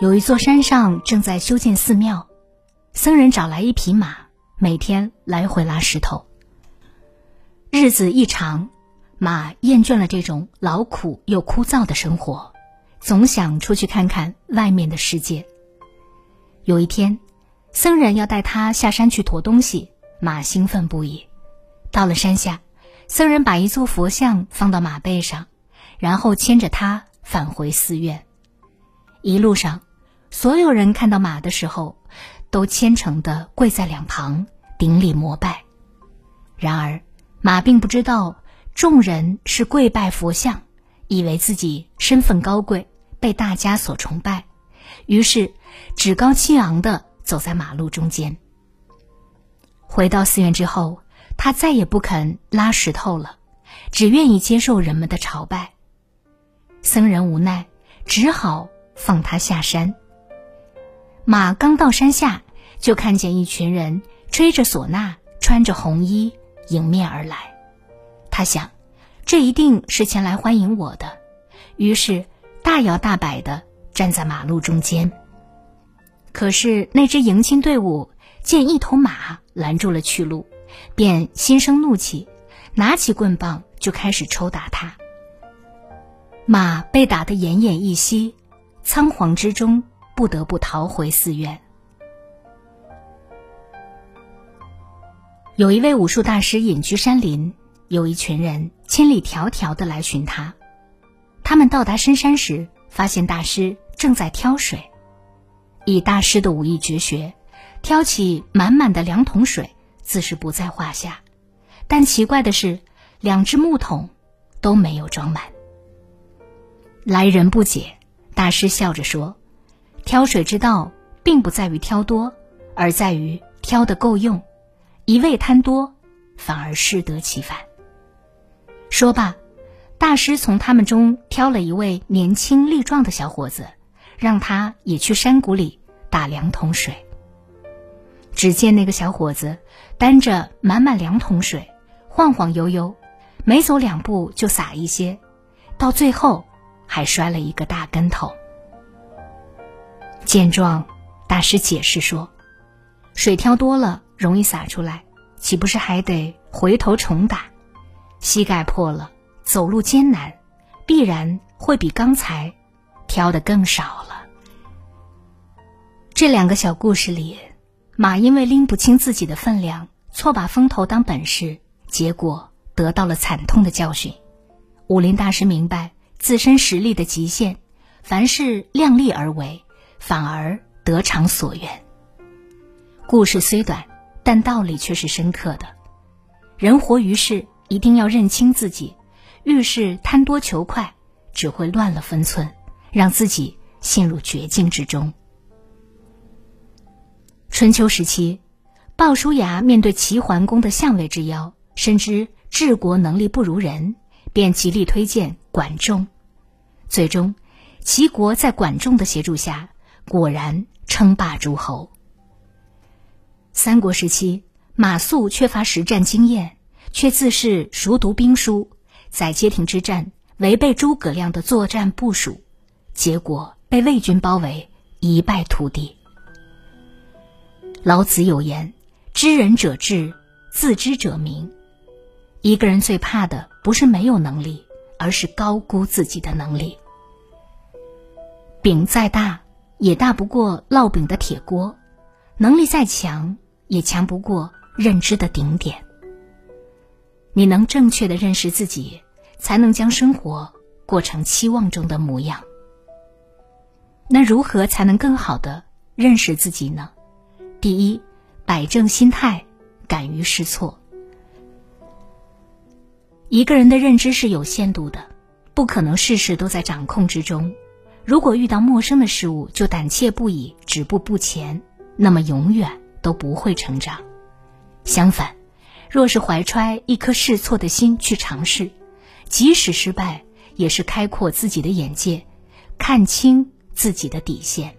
有一座山上正在修建寺庙，僧人找来一匹马，每天来回拉石头。日子一长，马厌倦了这种劳苦又枯燥的生活，总想出去看看外面的世界。有一天，僧人要带他下山去驮东西，马兴奋不已。到了山下，僧人把一座佛像放到马背上，然后牵着它返回寺院。一路上。所有人看到马的时候，都虔诚的跪在两旁顶礼膜拜。然而，马并不知道众人是跪拜佛像，以为自己身份高贵，被大家所崇拜，于是趾高气昂的走在马路中间。回到寺院之后，他再也不肯拉石头了，只愿意接受人们的朝拜。僧人无奈，只好放他下山。马刚到山下，就看见一群人吹着唢呐，穿着红衣迎面而来。他想，这一定是前来欢迎我的，于是大摇大摆的站在马路中间。可是那支迎亲队伍见一头马拦住了去路，便心生怒气，拿起棍棒就开始抽打他。马被打得奄奄一息，仓皇之中。不得不逃回寺院。有一位武术大师隐居山林，有一群人千里迢迢的来寻他。他们到达深山时，发现大师正在挑水。以大师的武艺绝学，挑起满满的两桶水自是不在话下。但奇怪的是，两只木桶都没有装满。来人不解，大师笑着说。挑水之道，并不在于挑多，而在于挑的够用。一味贪多，反而适得其反。说罢，大师从他们中挑了一位年轻力壮的小伙子，让他也去山谷里打两桶水。只见那个小伙子担着满满两桶水，晃晃悠悠，没走两步就洒一些，到最后还摔了一个大跟头。见状，大师解释说：“水挑多了容易洒出来，岂不是还得回头重打？膝盖破了，走路艰难，必然会比刚才挑的更少了。”这两个小故事里，马因为拎不清自己的分量，错把风头当本事，结果得到了惨痛的教训。武林大师明白自身实力的极限，凡事量力而为。反而得偿所愿。故事虽短，但道理却是深刻的。人活于世，一定要认清自己，遇事贪多求快，只会乱了分寸，让自己陷入绝境之中。春秋时期，鲍叔牙面对齐桓公的相位之邀，深知治国能力不如人，便极力推荐管仲。最终，齐国在管仲的协助下。果然称霸诸侯。三国时期，马谡缺乏实战经验，却自恃熟读兵书，在街亭之战违背诸葛亮的作战部署，结果被魏军包围，一败涂地。老子有言：“知人者智，自知者明。”一个人最怕的不是没有能力，而是高估自己的能力。饼再大。也大不过烙饼的铁锅，能力再强也强不过认知的顶点。你能正确的认识自己，才能将生活过成期望中的模样。那如何才能更好的认识自己呢？第一，摆正心态，敢于试错。一个人的认知是有限度的，不可能事事都在掌控之中。如果遇到陌生的事物就胆怯不已、止步不前，那么永远都不会成长。相反，若是怀揣一颗试错的心去尝试，即使失败，也是开阔自己的眼界，看清自己的底线。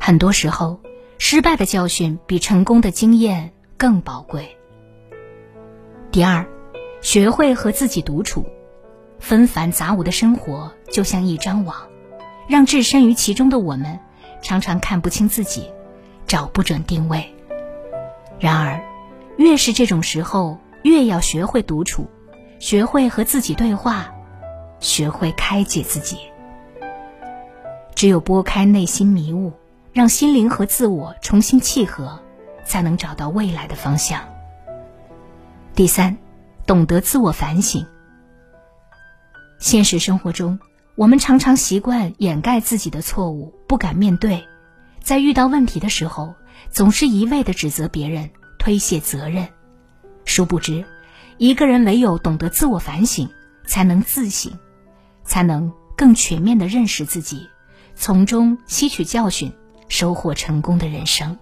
很多时候，失败的教训比成功的经验更宝贵。第二，学会和自己独处。纷繁杂无的生活就像一张网，让置身于其中的我们常常看不清自己，找不准定位。然而，越是这种时候，越要学会独处，学会和自己对话，学会开解自己。只有拨开内心迷雾，让心灵和自我重新契合，才能找到未来的方向。第三，懂得自我反省。现实生活中，我们常常习惯掩盖自己的错误，不敢面对，在遇到问题的时候，总是一味的指责别人，推卸责任。殊不知，一个人唯有懂得自我反省，才能自省，才能更全面的认识自己，从中吸取教训，收获成功的人生。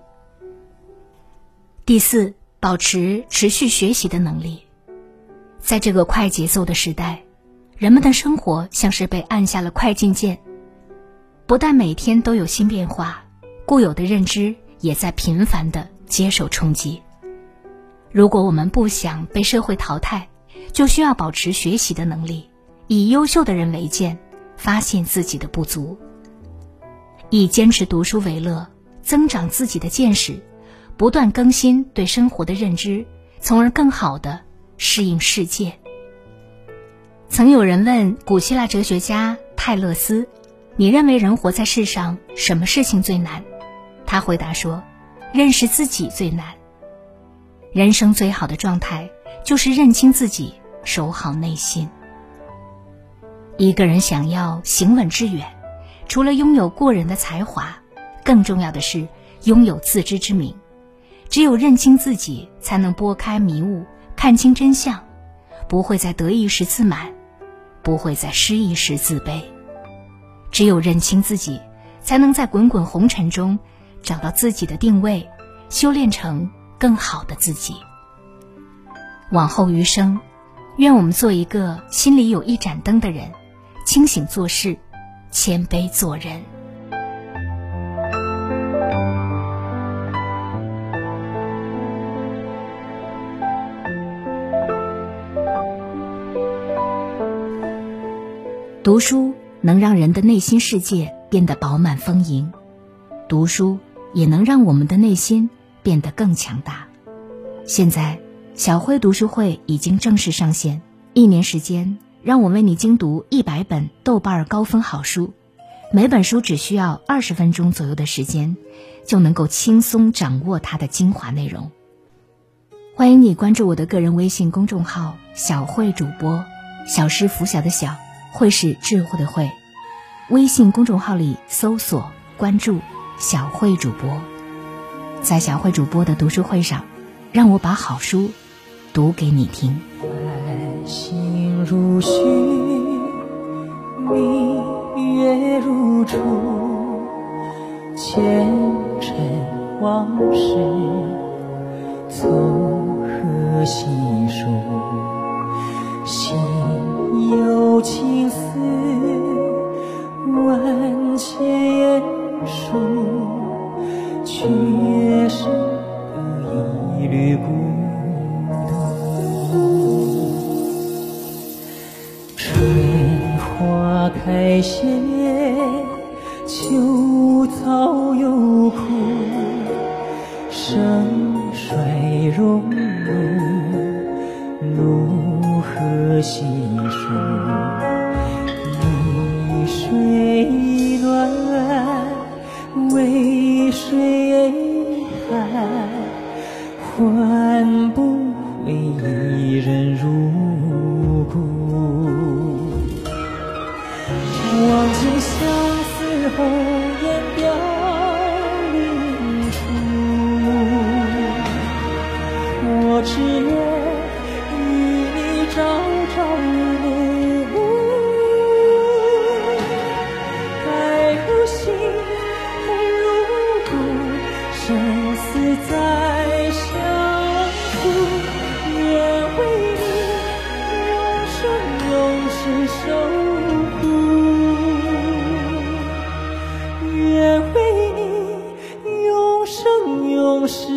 第四，保持持续学习的能力，在这个快节奏的时代。人们的生活像是被按下了快进键，不但每天都有新变化，固有的认知也在频繁的接受冲击。如果我们不想被社会淘汰，就需要保持学习的能力，以优秀的人为鉴，发现自己的不足，以坚持读书为乐，增长自己的见识，不断更新对生活的认知，从而更好的适应世界。曾有人问古希腊哲学家泰勒斯：“你认为人活在世上，什么事情最难？”他回答说：“认识自己最难。人生最好的状态就是认清自己，守好内心。一个人想要行稳致远，除了拥有过人的才华，更重要的是拥有自知之明。只有认清自己，才能拨开迷雾，看清真相，不会在得意时自满。”不会在失意时自卑，只有认清自己，才能在滚滚红尘中找到自己的定位，修炼成更好的自己。往后余生，愿我们做一个心里有一盏灯的人，清醒做事，谦卑做人。读书能让人的内心世界变得饱满丰盈，读书也能让我们的内心变得更强大。现在，小慧读书会已经正式上线，一年时间，让我为你精读一百本豆瓣高分好书，每本书只需要二十分钟左右的时间，就能够轻松掌握它的精华内容。欢迎你关注我的个人微信公众号“小慧主播”，小师拂晓的小。会是智慧的慧，微信公众号里搜索关注小慧主播，在小慧主播的读书会上，让我把好书读给你听。心如许，明月如初，前尘往事从何细数？心有情万千束，却是一缕孤独。春花开谢，秋草又枯，盛衰荣辱，一人入骨。望尽相思后，不是。